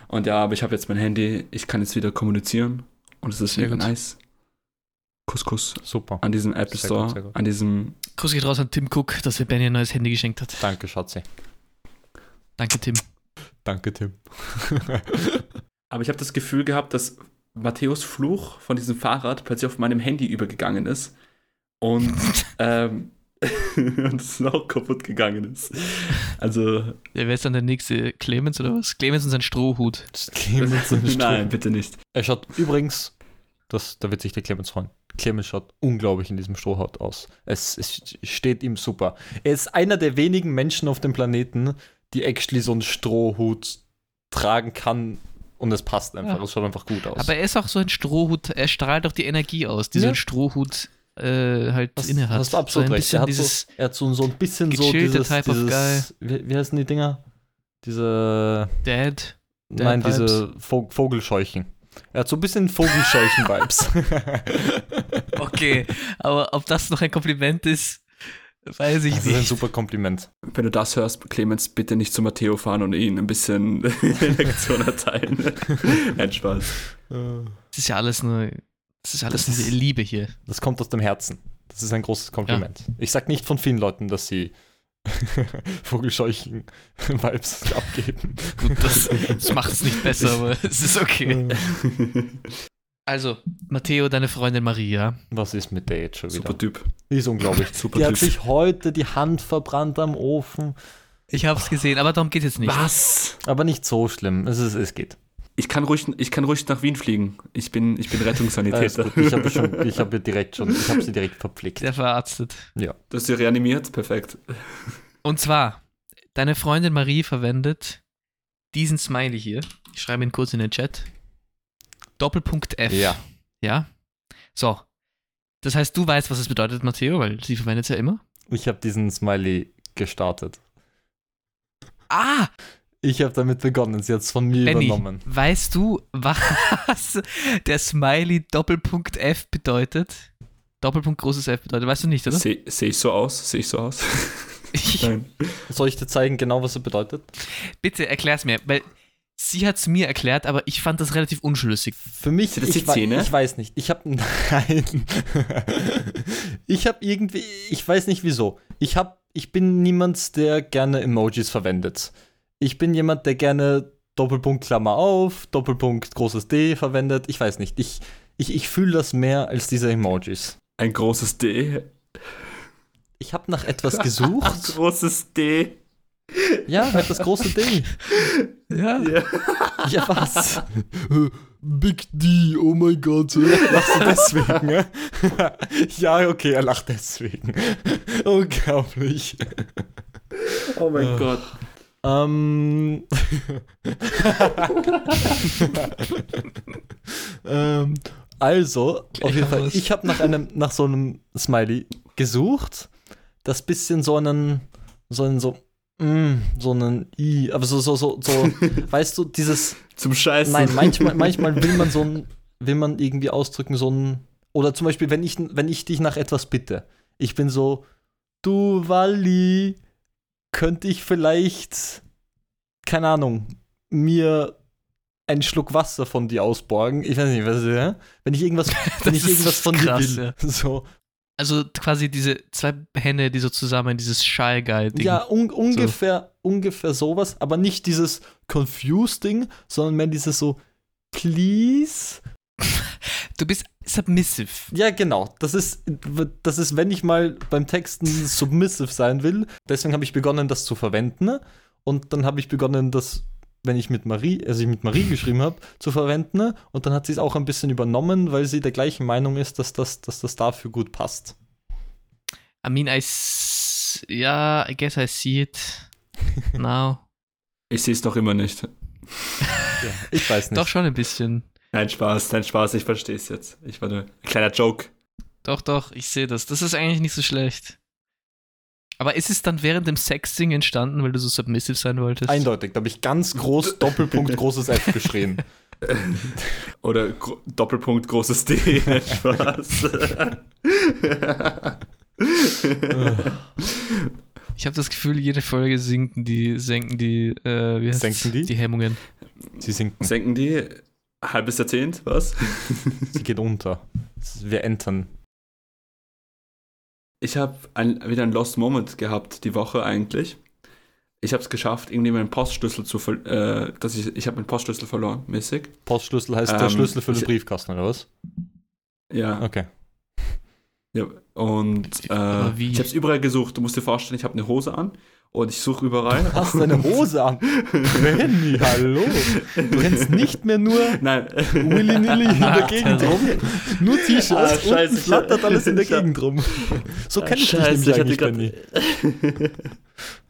Und ja, aber ich habe jetzt mein Handy, ich kann jetzt wieder kommunizieren. Und es ist Sehr mega gut. nice. Kuss, Kuss Super. an diesem Apple Sehr Store, gut, gut. an diesem Gruß geht raus an Tim Cook, dass er Benny ein neues Handy geschenkt hat. Danke, Schatzi. Danke, Tim. Danke, Tim. Aber ich habe das Gefühl gehabt, dass Matthäus Fluch von diesem Fahrrad plötzlich auf meinem Handy übergegangen ist und, ähm, und es auch kaputt gegangen ist. Also, Ja, wer ist dann der nächste? Clemens oder was? Clemens und sein Strohhut. Clemens und Strom. nein, bitte nicht. Er schaut übrigens, das, da wird sich der Clemens freuen. Clemens schaut unglaublich in diesem Strohhaut aus. Es, es steht ihm super. Er ist einer der wenigen Menschen auf dem Planeten, die actually so einen Strohhut tragen kann und es passt einfach. Ja. Es schaut einfach gut aus. Aber er ist auch so ein Strohhut, er strahlt auch die Energie aus, die so Ja. ein Strohhut äh, halt Das- inne hat. Hast du absolut so recht. Er hat, so, er hat so, so ein bisschen so dieses, Type of dieses wie, wie heißen die Dinger? Diese, Dad. Dad nein, Vibes. diese Vo Vogelscheuchen. Er hat so ein bisschen Vogelscheuchen-Vibes. Okay, aber ob das noch ein Kompliment ist, weiß ich Das ist ein nicht. super Kompliment. Wenn du das hörst, Clemens, bitte nicht zu Matteo fahren und ihn ein bisschen Lektion erteilen. Nein, Spaß. Das ist ja alles nur, das ist alles Das Liebe hier. Das kommt aus dem Herzen. Das ist ein großes Kompliment. Ich sag nicht von vielen Leuten, dass sie Vogelscheuchen-Vibes abgeben. Gut, das, das macht es nicht besser, aber es ist okay. Also, Matteo, deine Freundin Maria. Was ist mit der jetzt schon wieder? Super Typ. Die ist unglaublich. Super Die hat Typ. sich heute die Hand verbrannt am Ofen. Ich habe es gesehen, aber darum geht es jetzt nicht. Was? Aber nicht so schlimm. Es, ist, es geht. Ich kann, ruhig, ich kann ruhig nach Wien fliegen. Ich bin, ich bin Rettungssanitäter. Ich habe schon, ich habe direkt schon, ich habe sie direkt verpflegt. Der verarztet. Du hast sie reanimiert? Perfekt. Und zwar, deine Freundin Marie verwendet diesen Smiley hier. Ich schreibe ihn kurz in den Chat. Doppelpunkt F. Ja. Ja. So. Das heißt, du weißt, was es bedeutet, Matteo, weil sie verwendet es ja immer. Ich habe diesen Smiley gestartet. Ah, Ich habe damit begonnen, sie hat es von mir Benny, übernommen. weißt du, was der Smiley Doppelpunkt F bedeutet? Doppelpunkt großes F bedeutet. Weißt du nicht, oder? Sehe seh ich so aus? Sehe ich so aus? Ich, Nein. Soll ich dir zeigen, genau was er bedeutet? bitte erklär's mir, weil sie hat es mir erklärt, aber ich fand das relativ unschlüssig. Für mich, das ich, die Zähne? ich weiß nicht. Ich habe nein. ich habe irgendwie, ich weiß nicht wieso. Ich habe, ich bin niemand, der gerne Emojis verwendet. Ich bin jemand, der gerne Doppelpunkt Klammer auf, Doppelpunkt großes D verwendet. Ich weiß nicht. Ich, ich, ich fühle das mehr als diese Emojis. Ein großes D. Ich habe nach etwas Ein gesucht. großes D. ja, halt das große D. Ja. Ja. Ja, was? Big D, oh mein Gott. Lachst du deswegen, ne? ja, okay, er lacht deswegen. Unglaublich. Oh mein Ah. Gott. Ähm. ähm, also, Gleich auf jeden Fall, ich habe nach einem, nach so einem Smiley gesucht, das bisschen so einen, so einen, so, mm, so einen I, aber so, so, so, so, weißt du, dieses, Zum Scheißen. Nein, manchmal, manchmal will man so ein, will man irgendwie ausdrücken, so ein. Oder zum Beispiel, wenn ich, wenn ich dich nach etwas bitte. Ich bin so, du Wally, könnte ich vielleicht, keine Ahnung, mir einen Schluck Wasser von dir ausborgen? Ich weiß nicht, was, ja? Wenn ich irgendwas, wenn ich irgendwas von krass, dir will. So. Also quasi diese zwei Hände, die so zusammen dieses Shy Guy-Ding. Ja, un ungefähr, ungefähr sowas, aber nicht dieses Confused-Ding, sondern mehr dieses so, please. Du bist submissive. Ja, genau. Das ist, das ist, wenn ich mal beim Texten submissive sein will. Deswegen habe ich begonnen, das zu verwenden. Und dann habe ich begonnen, das, wenn ich mit Marie, also ich mit Marie geschrieben habe, zu verwenden. Und dann hat sie es auch ein bisschen übernommen, weil sie der gleichen Meinung ist, dass das, dass das dafür gut passt. I mean, I s yeah, I guess I see it now. Ich sehe es doch immer nicht. Ja, ich weiß nicht. Doch schon ein bisschen. Nein, Spaß, nein, Spaß, ich verstehe es jetzt. Ich war nur ein kleiner Joke. Doch, doch, ich sehe das. Das ist eigentlich nicht so schlecht. Aber ist es dann während dem Sexting entstanden, weil du so submissive sein wolltest? Eindeutig. Da habe ich ganz groß Doppelpunkt großes F geschrien. Oder gro Doppelpunkt großes D. Spaß. Ich habe das Gefühl, jede Folge sinken die, senken die, äh, wie heißt's? Senken die? Die Hemmungen. Sie sinken. Senken die halbes Jahrzehnt, was? Sie geht unter. Wir entern. Ich habe ein, wieder einen Lost Moment gehabt die Woche eigentlich. Ich habe es geschafft, irgendwie meinen Postschlüssel zu ver äh, dass ich ich habe meinen Postschlüssel verloren, mäßig. Postschlüssel heißt der Ähm, Schlüssel für den ich- Briefkasten, oder was? Ja. Okay. ja. Und äh, ich habe es überall gesucht. Du musst dir vorstellen, ich habe eine Hose an und ich suche überall. Hast du eine Hose an? Benny, hallo. Du rennst nicht mehr nur Nein. willy-nilly in der Gegend rum. Nur T-Shirts, Ah, scheiße, ich- flattert alles in der Gegend rum. So kenne ich dich Scheiße, nämlich ich eigentlich, Benny.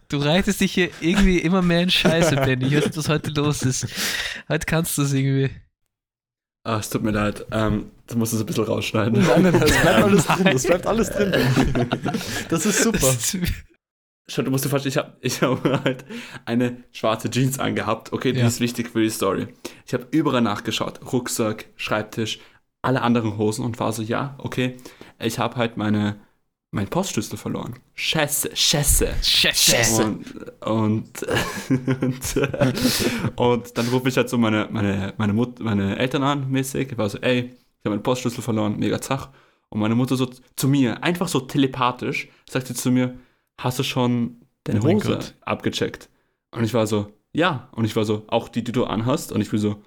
Du reitest dich hier irgendwie immer mehr in Scheiße, Benny. Ich weiß nicht, was heute los ist. Heute kannst du es irgendwie. Ah, es tut mir leid. Ähm, das musst du so ein bisschen rausschneiden. Nein, nein, das bleibt alles drin. Nein. Das bleibt alles drin. Benny. Das ist super. Das ist, Schau, du musst dir vorstellen, ich habe ich hab halt eine schwarze Jeans angehabt. Okay, die Ja. ist wichtig für die Story. Ich habe überall nachgeschaut. Rucksack, Schreibtisch, alle anderen Hosen und war so, ja, okay. Ich habe halt meine, meinen Postschlüssel verloren. Scheiße, Scheiße. Scheiße. Und, und, und, und dann rufe ich halt so meine, meine, meine, Mut, meine Eltern an, mäßig. Ich war so, ey, ich habe meinen Postschlüssel verloren, mega zach. Und meine Mutter so zu mir, einfach so telepathisch, sagt sie zu mir, hast du schon deine Oh Hose abgecheckt? Und ich war so, ja. Und ich war so, auch die, die du anhast? Und ich bin so,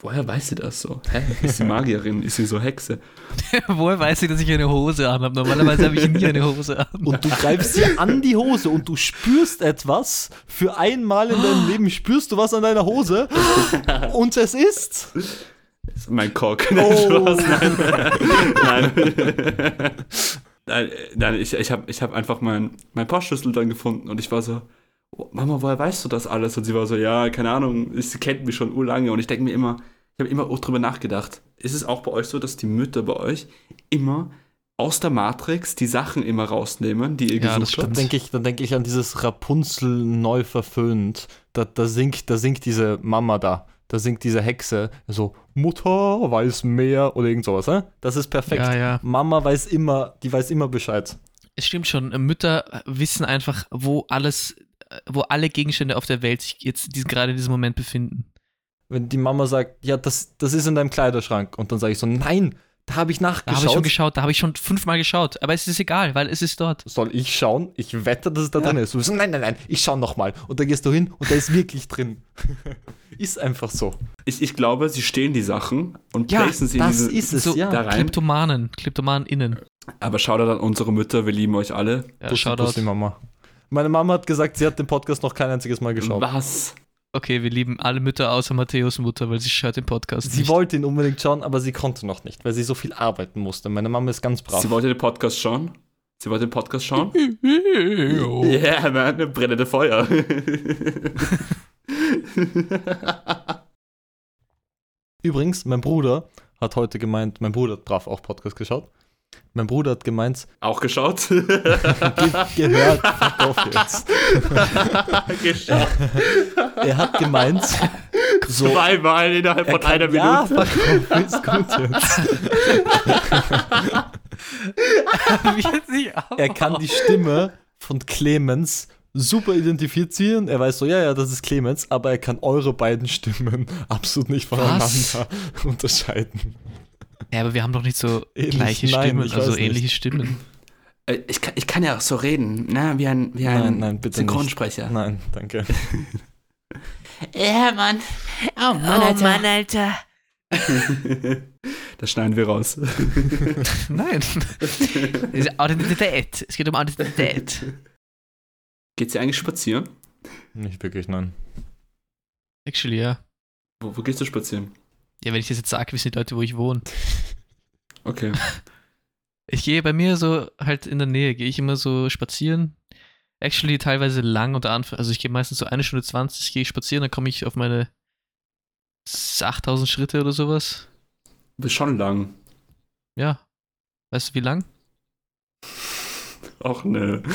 woher weiß sie das so? Hä? Ist sie Magierin? Ist sie so Hexe? Woher weiß ich, dass ich eine Hose anhabe? Normalerweise habe ich nie eine Hose an. Und du greifst dir an die Hose und du spürst etwas. Für einmal in deinem Leben spürst du was an deiner Hose. Und es ist. Mein Cock. Oh. Nein. nein. Nein, nein, ich, ich habe ich hab einfach meinen mein Postschlüssel dann gefunden und ich war so, Mama, woher weißt du das alles? Und sie war so, ja, keine Ahnung, sie kennt mich schon urlange. Und ich denke mir immer, ich habe immer auch drüber nachgedacht. Ist es auch bei euch so, dass die Mütter bei euch immer aus der Matrix die Sachen immer rausnehmen, die ihr Ja, gesucht Dann habt? denke ich, dann denk ich an dieses Rapunzel neu verföhnt. Da, da, singt, da singt diese Mama da. Da singt diese Hexe so, Mutter weiß mehr oder irgend sowas, ne? Das ist perfekt. Ja, ja. Mama weiß immer, die weiß immer Bescheid. Es stimmt schon. Mütter wissen einfach, wo alles, wo alle Gegenstände auf der Welt sich jetzt diesen, gerade in diesem Moment befinden. Wenn die Mama sagt, ja, das, das ist in deinem Kleiderschrank. Und dann sage ich so, nein, da habe ich Da nachgeschaut. habe ich schon geschaut, da habe ich schon fünfmal geschaut. Aber es ist egal, weil es ist dort. Soll ich schauen? Ich wette, dass es da Ja. drin ist. Du so, nein, nein, nein, ich schau nochmal. Und dann gehst du hin und da ist wirklich drin. ist einfach so. Ich, ich glaube, sie stehlen die Sachen und Ja, placen sie das in diese. ist es, so ja. da rein. Kleptomanen, Kleptomanen innen. Aber schaut an unsere Mütter, wir lieben euch alle. Ja, Bussi, Shoutout. Bussi, Mama. Meine Mama hat gesagt, sie hat den Podcast noch kein einziges Mal geschaut. Was? Okay, wir lieben alle Mütter außer Matthäus Mutter, weil sie schaut den Podcast Sie nicht. wollte ihn unbedingt schauen, aber sie konnte noch nicht, weil sie so viel arbeiten musste. Meine Mama ist ganz brav. Sie wollte den Podcast schauen? Sie wollte den Podcast schauen? Ja, yeah, man, brennende Feuer. Übrigens, mein Bruder hat heute gemeint, mein Bruder hat brav auch Podcast geschaut. Mein Bruder hat gemeint, Auch geschaut? ge gehört, fuck jetzt. geschaut. Er hat gemeint, so. Zweimal innerhalb Er von kann, einer ja, Minute. fuck auf, ist gut jetzt. Er kann die Stimme von Clemens super identifizieren. Er weiß so, ja, ja, das ist Clemens, aber er kann eure beiden Stimmen absolut nicht voneinander Was? unterscheiden. Ja, aber wir haben doch nicht so Ähnlich, gleiche nein, Stimmen, also weiß nicht. ähnliche Stimmen. Äh, Ich kann, ich kann ja auch so reden, ne? wie ein, wie ein Nein, nein, bitte Synchronsprecher. Nein, danke. Ja, Mann. Oh Mann, oh Alter. Mann, Alter. das schneiden wir raus. Nein. Authentizität. Es geht um Authentizität. Geht sie eigentlich spazieren? Nicht wirklich, nein. Actually, ja. Wo, wo gehst du spazieren? Ja, wenn ich das jetzt sage, wissen die Leute, wo ich wohne. Okay. Ich gehe bei mir so halt in der Nähe, gehe ich immer so spazieren. Actually teilweise lang unter Anführungszeichen. Also ich gehe meistens so eine Stunde 20, gehe ich spazieren, dann komme ich auf meine 8000 Schritte oder sowas. Das ist schon lang. Ja. Weißt du, wie lang? Auch ne.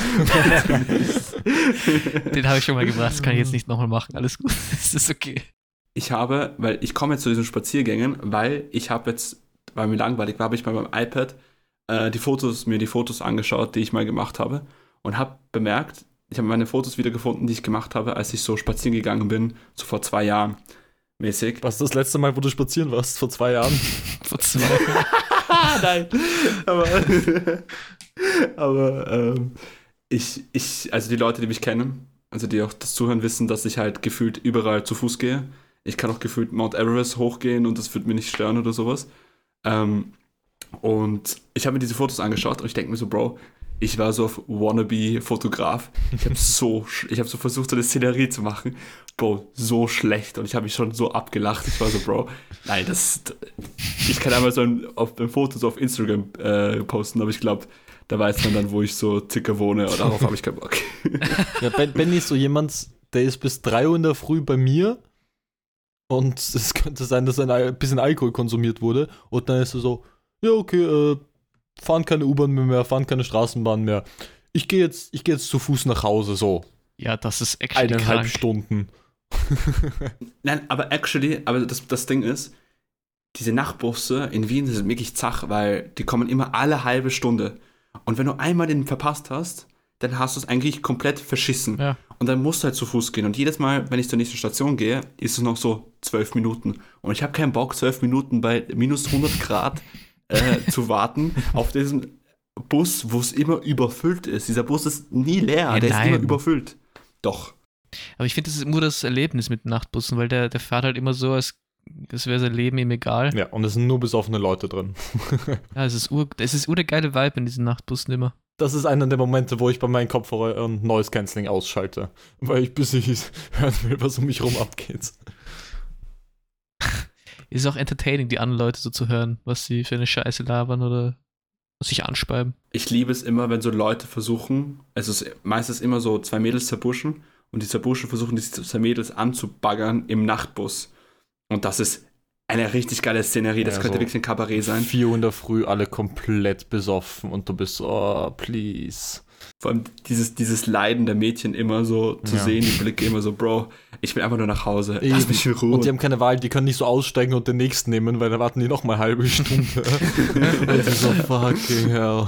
Den habe ich schon mal gebracht, das kann ich jetzt nicht nochmal machen. Alles gut, das ist okay. Ich habe, weil ich komme jetzt zu diesen Spaziergängen, weil ich habe jetzt, weil mir langweilig war, habe ich bei meinem iPad äh, die Fotos, mir die Fotos angeschaut, die ich mal gemacht habe und habe bemerkt, ich habe meine Fotos wieder gefunden, die ich gemacht habe, als ich so spazieren gegangen bin, so vor zwei Jahren mäßig. Was das letzte Mal, wo du spazieren warst, vor zwei Jahren? Vor zwei. Nein, aber, aber ähm, ich, ich, also die Leute, die mich kennen, also die auch das Zuhören wissen, dass ich halt gefühlt überall zu Fuß gehe. Ich kann auch gefühlt Mount Everest hochgehen und das wird mir nicht stören oder sowas. Ähm, und ich habe mir diese Fotos angeschaut und ich denke mir so, Bro, ich war so auf Wannabe-Fotograf. Ich habe so, ich habe so versucht, so eine Szenerie zu machen. Bro, so schlecht. Und ich habe mich schon so abgelacht. Ich war so, Bro, nein, das. Ich kann einmal so ein, auf, ein Foto so auf Instagram äh, posten, aber ich glaube, da weiß man dann, wo ich so circa wohne. Und darauf habe ich keinen Bock. Ja, ben, Benny ist so jemand, der ist bis 3 Uhr in der Früh bei mir und es könnte sein, dass ein bisschen Alkohol konsumiert wurde und dann ist er so, ja, okay, äh, fahren keine U-Bahn mehr, fahren keine Straßenbahn mehr. Ich gehe jetzt, ich gehe jetzt zu Fuß nach Hause, so Ja, das ist actually eineinhalb krank. Stunden. Nein, aber actually, aber das, das Ding ist, diese Nachtbusse in Wien sind wirklich zach, weil die kommen immer alle halbe Stunde. Und wenn du einmal den verpasst hast, dann hast du es eigentlich komplett verschissen. Ja. Und dann musst du halt zu Fuß gehen. Und jedes Mal, wenn ich zur nächsten Station gehe, ist es noch so zwölf Minuten. Und ich habe keinen Bock, zwölf Minuten bei minus 100 Grad äh, zu warten auf diesen Bus, wo es immer überfüllt ist. Dieser Bus ist nie leer, Ja, der ist immer nein. überfüllt. Doch. Aber ich finde, das ist nur das Erlebnis mit Nachtbussen, weil der, der fährt halt immer so, als, als wäre sein Leben ihm egal. Ja, und es sind nur besoffene Leute drin. Ja, es ist ur, es ist ur der geile Vibe in diesen Nachtbussen immer. Das ist einer der Momente, wo ich bei meinen Kopfhörern Noise Cancelling ausschalte, weil ich bis ich hören will, was um mich rum abgeht. Es ist auch entertaining, die anderen Leute so zu hören, was sie für eine Scheiße labern oder sich anspeiben. Ich liebe es immer, wenn so Leute versuchen, also es ist meistens immer so zwei Mädels zerbuschen und die zwei Burschen versuchen, die zwei Mädels anzubaggern im Nachtbus. Und das ist eine richtig geile Szenerie. Das Ja, könnte so wirklich ein Kabarett sein. 4 Uhr in der Früh, alle komplett besoffen und du bist so, oh, please. Vor allem dieses, dieses Leiden der Mädchen immer so zu Ja. sehen, die Blicke immer so, Bro, ich will einfach nur nach Hause. Lass Eben. mich in Ruhe. Und die haben keine Wahl, die können nicht so aussteigen und den nächsten nehmen, weil dann warten die noch mal eine halbe Stunde. und die so, fucking hell.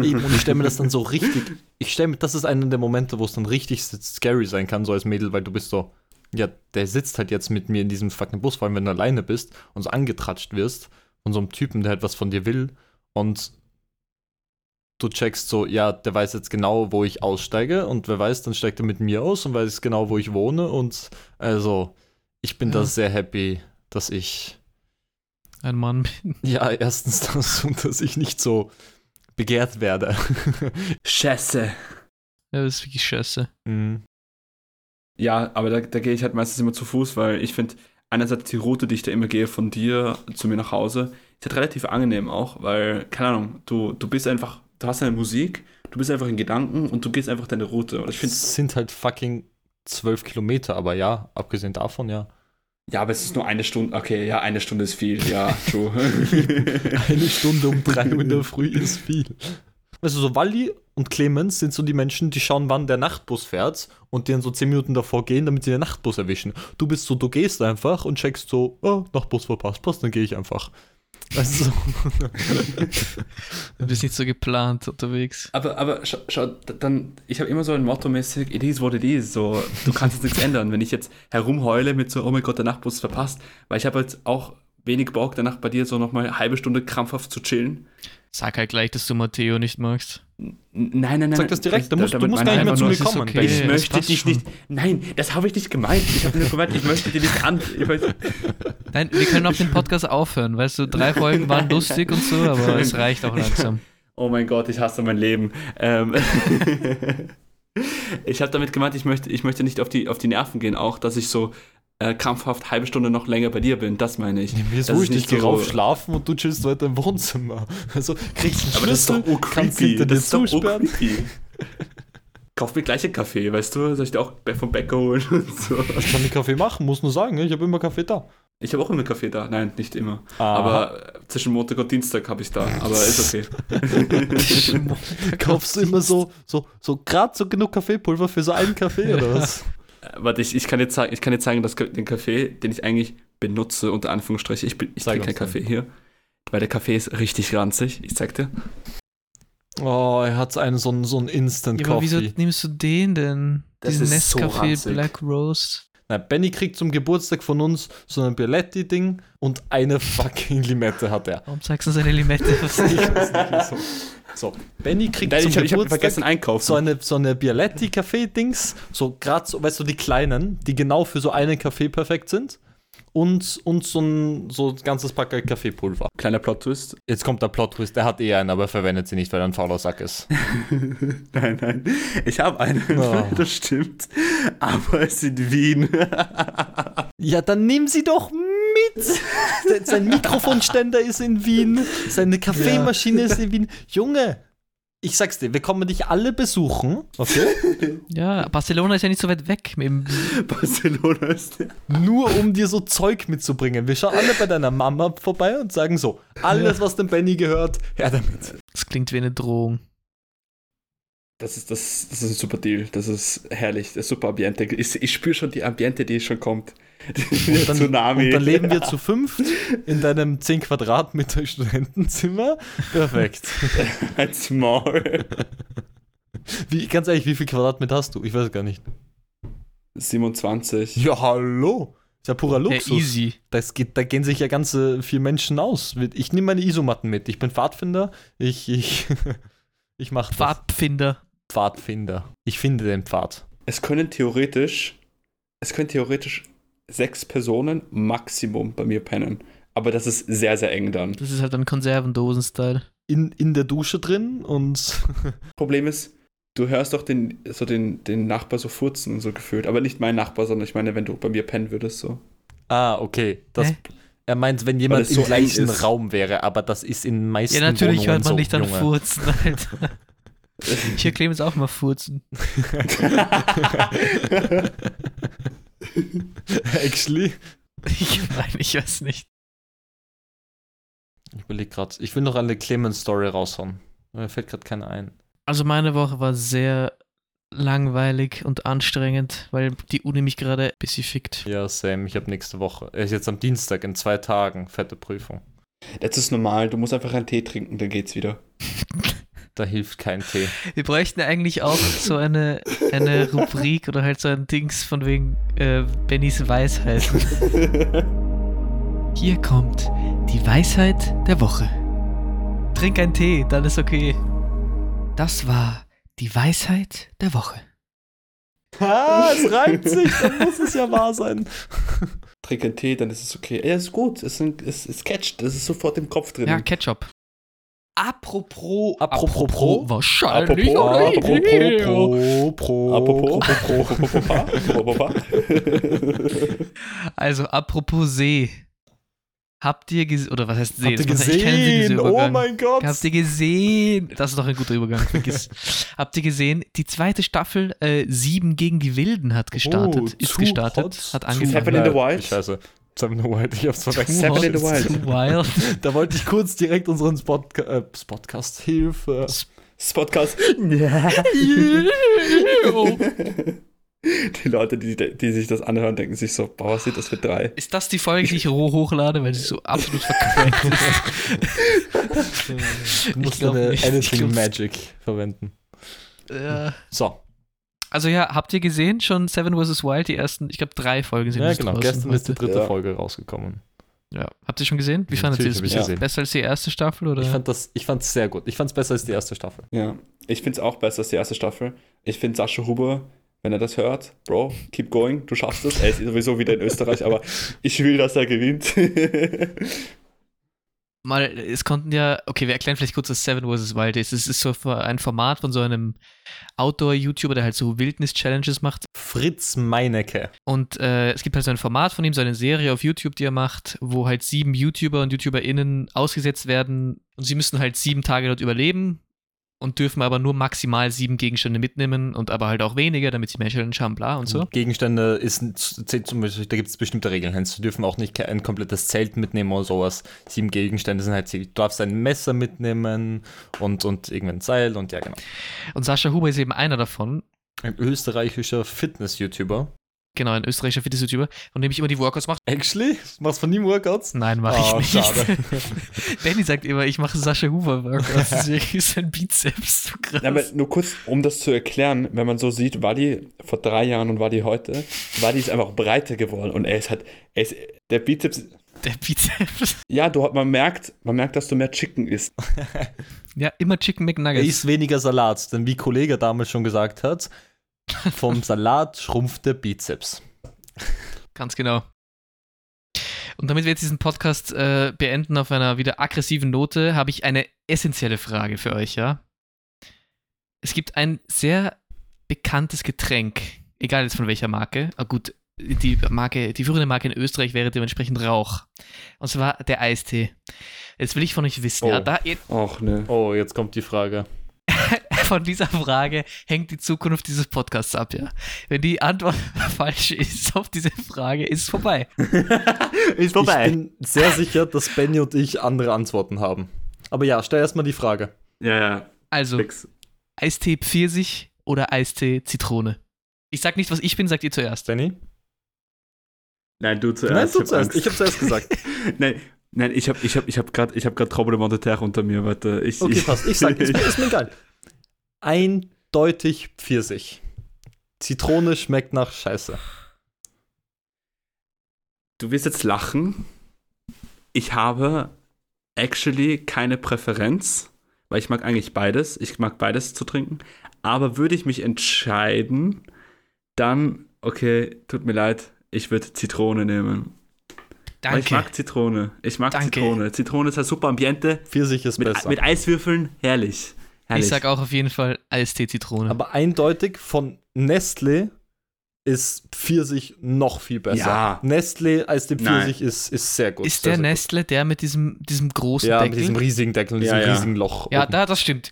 Eben, und ich stelle mir das dann so richtig, ich stelle mir, das ist einer der Momente, wo es dann richtig scary sein kann, so als Mädel, weil du bist so, ja, der sitzt halt jetzt mit mir in diesem fucking Bus, vor allem wenn du alleine bist und so angetratscht wirst von so einem Typen, der halt was von dir will und du checkst so, ja, der weiß jetzt genau, wo ich aussteige und wer weiß, dann steigt er mit mir aus und weiß genau, wo ich wohne und also, ich bin Ja. da sehr happy, dass ich, Ein Mann bin. ja, erstens das und dass ich nicht so begehrt werde. Scheiße. Ja, das ist wirklich scheiße. Mhm. Ja, aber da, da gehe ich halt meistens immer zu Fuß, weil ich finde, einerseits die Route, die ich da immer gehe von dir zu mir nach Hause, ist halt relativ angenehm auch, weil, keine Ahnung, du, du bist einfach, du hast deine Musik, du bist einfach in Gedanken und du gehst einfach deine Route. Und ich finde, Es sind halt fucking zwölf Kilometer, aber ja, abgesehen davon, ja. ja, aber es ist nur eine Stunde, okay, ja, eine Stunde ist viel, ja, true. Eine Stunde um drei Uhr in der Früh ist viel. Weißt du, so Wally und Clemens sind so die Menschen, die schauen, wann der Nachtbus fährt und die dann so zehn Minuten davor gehen, damit sie den Nachtbus erwischen. Du bist so, du gehst einfach und checkst so, oh, Nachtbus verpasst, passt, dann gehe ich einfach. Weißt du, so. Du bist nicht so geplant unterwegs. Aber, aber schau, schau dann, ich habe immer so ein Motto-mäßig, it is what it is, so, du kannst jetzt nichts ändern. Wenn ich jetzt herumheule mit so, oh mein Gott, der Nachtbus ist verpasst, weil ich habe jetzt auch wenig Bock, danach bei dir so nochmal eine halbe Stunde krampfhaft zu chillen. Sag halt gleich, dass du Matteo nicht magst. Nein, nein, nein. Sag das direkt, du musst- du musst gar nicht ich mehr zu mir kommen. okay. Ich das möchte dich schon. nicht. Nein, das habe ich nicht gemeint. Ich habe nur gemeint, ich möchte dir nicht an. Nein, wir können auch den Podcast aufhören. Weißt du, drei Folgen waren Nein, lustig und so, aber es reicht auch langsam. oh mein Gott, ich hasse mein Leben. Ähm, ich habe damit gemeint, ich möchte, ich möchte nicht auf die, auf die Nerven gehen, auch, dass ich so äh, krampfhaft halbe Stunde noch länger bei dir bin. Das meine ich. Mir ist Das wurscht, ich nicht gehe so- rauf schlafen und du chillst weiter im Wohnzimmer. Also kriegst einen Aber das ist doch kannst hinter dir Das ist oh zusperren. Kauf mir gleich einen Kaffee, weißt du? Soll ich dir auch vom Bäcker holen und so? Ich kann den Kaffee machen, muss nur sagen, ich habe immer Kaffee da. Ich habe auch immer Kaffee da. Nein, nicht immer. Aha. Aber äh, zwischen Montag und Dienstag habe ich da. Aber ist okay. Kaufst du immer so, so, so gerade so genug Kaffeepulver für so einen Kaffee oder was? Warte, ich, ich, kann dir zeigen, ich kann dir zeigen, dass den Kaffee, den ich eigentlich benutze, unter Anführungsstriche, ich, bin- ich Zeig trinke keinen Kaffee hier, weil der Kaffee ist richtig ranzig. Ich zeig dir. Oh, er hat einen so einen, so einen Instant Ja, aber wieso Coffee. nimmst du den denn? Das Diesen ist so Nescafé ranzig. Black Roast. Na, Benny kriegt zum Geburtstag von uns so ein Bialetti-Ding und eine fucking Limette hat er. Warum sagst du seine Limette? Was Ich weiß nicht wieso. So, Benny kriegt Nein, zum ich Geburtstag vergessen einkaufen. so eine, so eine Bialetti-Kaffee-Dings, so gerade so, weißt du, die kleinen, die genau für so einen Kaffee perfekt sind. Und, und so ein so ein ganzes Pack Kaffeepulver. Kleiner Plot-Twist. Jetzt kommt der Plot-Twist, der hat eh einen, aber er verwendet sie nicht, weil er ein fauler Sack ist. nein, nein. Ich habe einen, Oh. das stimmt. Aber es ist in Wien. Ja, dann nimm sie doch mit! Se- Sein Mikrofonständer ist in Wien, seine Kaffeemaschine ist in Wien. Junge, ich sag's dir, wir kommen dich alle besuchen, okay? ja, Barcelona ist ja nicht so weit weg. Barcelona ist der. Nur um dir so Zeug mitzubringen. Wir schauen alle bei deiner Mama vorbei und sagen so, alles, was dem Benny gehört, her damit. Das klingt wie eine Drohung. Das ist, das, das ist ein super Deal. Das ist herrlich. Das ist super Ambiente. Ich, ich spüre schon die Ambiente, die schon kommt. Der dann- Tsunami. Und dann leben wir zu fünft in deinem 10 Quadratmeter Studentenzimmer. Perfekt. Als Maul. Wie, ganz ehrlich, wie viel Quadratmeter hast du? Ich weiß gar nicht. 27. Ja, hallo. Ist ja purer Ja, Luxus. easy. Das geht, da gehen sich ja ganze vier Menschen aus. Ich nehme meine Isomatten mit. Ich bin Pfadfinder. Ich, ich, ich mache Pfadfinder. Pfadfinder. Ich finde den Pfad. Es können theoretisch, es können theoretisch sechs Personen Maximum bei mir pennen. Aber das ist sehr, sehr eng dann. Das ist halt ein Konservendosen-Style. In, in der Dusche drin und Problem ist, du hörst doch den, so den, den Nachbar so furzen und so gefühlt. Aber nicht mein Nachbar, sondern ich meine, wenn du bei mir pennen würdest, so. Ah, okay. Das, Hä? er meint, wenn jemand im so gleichen. Raum wäre, aber das ist in meisten Ja, natürlich Wohnungen hört man so, nicht dann Junge. furzen, Alter. Hier Clemens auch mal furzen. Actually. Ich meine, ich weiß nicht. Ich überlege gerade. Ich will noch eine Clemens-Story raushauen. Mir fällt gerade keine ein. Also meine Woche war sehr langweilig und anstrengend, weil die Uni mich gerade ein bisschen fickt. Ja, Sam, ich habe nächste Woche. Er ist jetzt am Dienstag in zwei Tagen. Fette Prüfung. Das ist normal, du musst einfach einen Tee trinken, dann geht's wieder. Da hilft kein Tee. Wir bräuchten eigentlich auch so eine, eine Rubrik oder halt so ein Dings von wegen äh, Bennys Weisheit. Hier kommt die Weisheit der Woche. Trink einen Tee, dann ist okay. Das war die Weisheit der Woche. Ah, es reimt sich, dann muss es ja wahr sein. Trink einen Tee, dann ist es okay. Ja, ist gut, es, ist, es, es catcht, das ist sofort im Kopf drin. Ja, Ketchup. Apropos, Apropos. wahrscheinlich. Apropos, pro, Apropos. pro, pro, pro, pro. Also, apropos See. Habt ihr gesehen, oder was heißt See? Habt ihr gesehen? Oh mein Gott. Habt ihr gesehen? Das ist doch ein guter Übergang. Vergiss. Habt ihr gesehen? Die zweite Staffel äh, Sieben gegen die Wilden hat gestartet. Oh, ist gestartet. hot, hat angefangen. Seven in the Wild? Ich scheiße. Seven in the Wild, ich hab's verwechselt. Seven in the Wild. Wild. Da wollte ich kurz direkt unseren Spotca äh, Podcast Hilfe. Das Podcast. Die Leute, die, die sich das anhören, denken sich so, boah, was sind das für drei? Ist das die Folge, die ich roh hochlade, weil sie so absolut verquackt ist? Du musst glaub deine Editing glaub's- Magic verwenden. Ja. So, Also ja, habt ihr gesehen schon Seven vs. Wild? Die ersten, ich glaube, drei Folgen sind ja genau. draußen Gestern ist die dritte Ja. Folge rausgekommen. Ja. Habt ihr schon gesehen? Wie fandet ihr es gesehen. Besser als die erste Staffel? Oder? Ich fand das, ich fand's sehr gut. Ich fand's besser als die erste Staffel. Ja, ich finde es auch besser als die erste Staffel. Ich finde Sascha Huber, wenn er das hört, Bro, keep going, du schaffst es. Er ist sowieso wieder in Österreich, aber ich will, dass er gewinnt. Mal, es konnten ja, okay, wir erklären vielleicht kurz, was Seven vs. Wild ist. Es ist so ein Format von so einem Outdoor-YouTuber, der halt so Wildnis-Challenges macht. Fritz Meinecke. Und äh, es gibt halt so ein Format von ihm, so eine Serie auf YouTube, die er macht, wo halt sieben YouTuber und YouTuberInnen ausgesetzt werden und sie müssen halt sieben Tage dort überleben und dürfen aber nur maximal sieben Gegenstände mitnehmen und aber halt auch weniger, damit sie mehr Challenge haben, bla und so. Gegenstände ist zählt zum Beispiel, da gibt es bestimmte Regeln. Heinz, Du dürfen auch nicht ein komplettes Zelt mitnehmen oder sowas. Sieben Gegenstände sind halt, du darfst ein Messer mitnehmen und, und irgendwann ein Seil und ja, genau. Und Sascha Huber ist eben einer davon. Ein österreichischer Fitness-YouTuber. Genau, ein österreichischer Fitness-YouTuber, von dem ich immer die Workouts mache. Actually? Machst du von ihm Workouts? Nein, mache Oh, ich nicht. schade. Benny sagt immer, ich mache Sascha Huber Workouts, deswegen ist sein Bizeps so krass. Ja, aber nur kurz, um das zu erklären, wenn man so sieht, Wadi vor drei Jahren und Wadi heute, Wadi ist einfach breiter geworden und er ist halt, er ist, der Bizeps, Der Bizeps. ja, du, man merkt, man merkt, dass du mehr Chicken isst. Ja, immer Chicken Er McNuggets. isst weniger Salat, denn wie Kollege damals schon gesagt hat, vom Salat schrumpft der Bizeps. Ganz genau. Und damit wir jetzt diesen Podcast äh, beenden auf einer wieder aggressiven Note, habe ich eine essentielle Frage für euch, ja? Es gibt ein sehr bekanntes Getränk, egal jetzt von welcher Marke. Ah, gut, die Marke, die führende Marke in Österreich wäre dementsprechend Rauch. Und zwar der Eistee. Jetzt will ich von euch wissen, ja, Oh. da ihr, Och, ne. Oh, jetzt kommt die Frage. Von dieser Frage hängt die Zukunft dieses Podcasts ab, ja. Wenn die Antwort falsch ist auf diese Frage, ist es vorbei. Ist Ich bin sehr sicher, dass Benny und ich andere Antworten haben. Aber ja, stell erstmal die Frage. Ja, ja, Also, fix. Eistee Pfirsich oder Eistee Zitrone? Ich sag nicht, was ich bin, sagt ihr zuerst. Benny? Nein, du zuerst. Nein, du hab zuerst. Angst. Ich habe zuerst gesagt. Nein, nein, ich habe ich hab, ich hab gerade ich hab de Terre unter mir, warte. Ich, Okay, ich, passt. Ich sag, ist, mir- ist mir egal. Eindeutig Pfirsich. Zitrone schmeckt nach Scheiße. Du wirst jetzt lachen. Ich habe actually keine Präferenz, weil ich mag eigentlich beides. Ich mag beides zu trinken. Aber würde ich mich entscheiden, dann, okay, tut mir leid, ich würde Zitrone nehmen. Weil ich Danke. mag Zitrone. Ich mag Danke. Zitrone. Zitrone ist ein super Ambiente. Pfirsich ist Mit, besser. mit Eiswürfeln, herrlich. Herrlich. Ich sag auch auf jeden Fall Eistee Zitrone. Aber eindeutig von Nestle ist Pfirsich noch viel besser. Ja. Nestle als Nein. Pfirsich ist, ist sehr gut. ist der sehr gut. Nestle der mit diesem, diesem großen Ja, Deckel? mit diesem riesigen Deckel und Ja, diesem ja. riesigen Loch. ja, oben. da, das stimmt.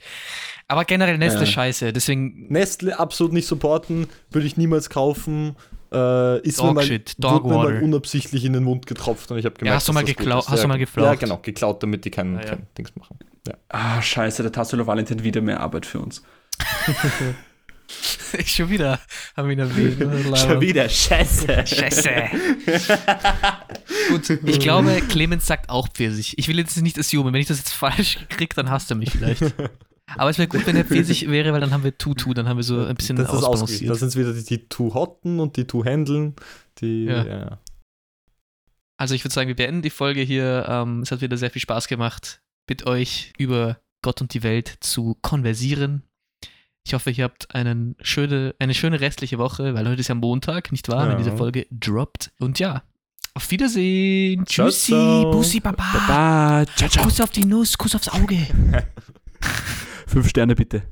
Aber generell Nestle Ja. scheiße, deswegen Nestle absolut nicht supporten, würde ich niemals kaufen. Äh, ist Dog mir mal, shit, wurde Dog mir mal unabsichtlich in den Mund getropft und ich habe gemerkt, hast du mal dass das gut geklau- ist. hast du mal Ja, geflaucht? Ja, genau, geklaut, damit die keinen Ah, ja. kein Dings machen. Ja. Ah, scheiße, der Tassilo Valentin wieder mehr Arbeit für uns. schon wieder haben wir ihn erwähnt. Schon wieder, scheiße. Scheiße. Gut, ich glaube, Clemens sagt auch Pfirsich. Ich will jetzt nicht assumen, wenn ich das jetzt falsch kriege, dann hasst er mich vielleicht. Aber es wäre gut, wenn er Pfirsich wäre, weil dann haben wir Tutu, dann haben wir so ein bisschen das ausgeglichen. Da ausbalanciert. sind es wieder die, die Two Hotten und die Two Händeln. Die, Ja. ja. Also ich würde sagen, wir beenden die Folge hier. Ähm, es hat wieder sehr viel Spaß gemacht, mit euch über Gott und die Welt zu konversieren. Ich hoffe, ihr habt einen schöne, eine schöne restliche Woche, weil heute ist ja Montag, nicht wahr, wenn Ja. diese Folge droppt. Und ja, auf Wiedersehen. Ciao, Tschüssi, ciao. Bussi, Baba. Baba, ciao, ciao. Kuss auf die Nuss, Kuss aufs Auge. Fünf Sterne bitte.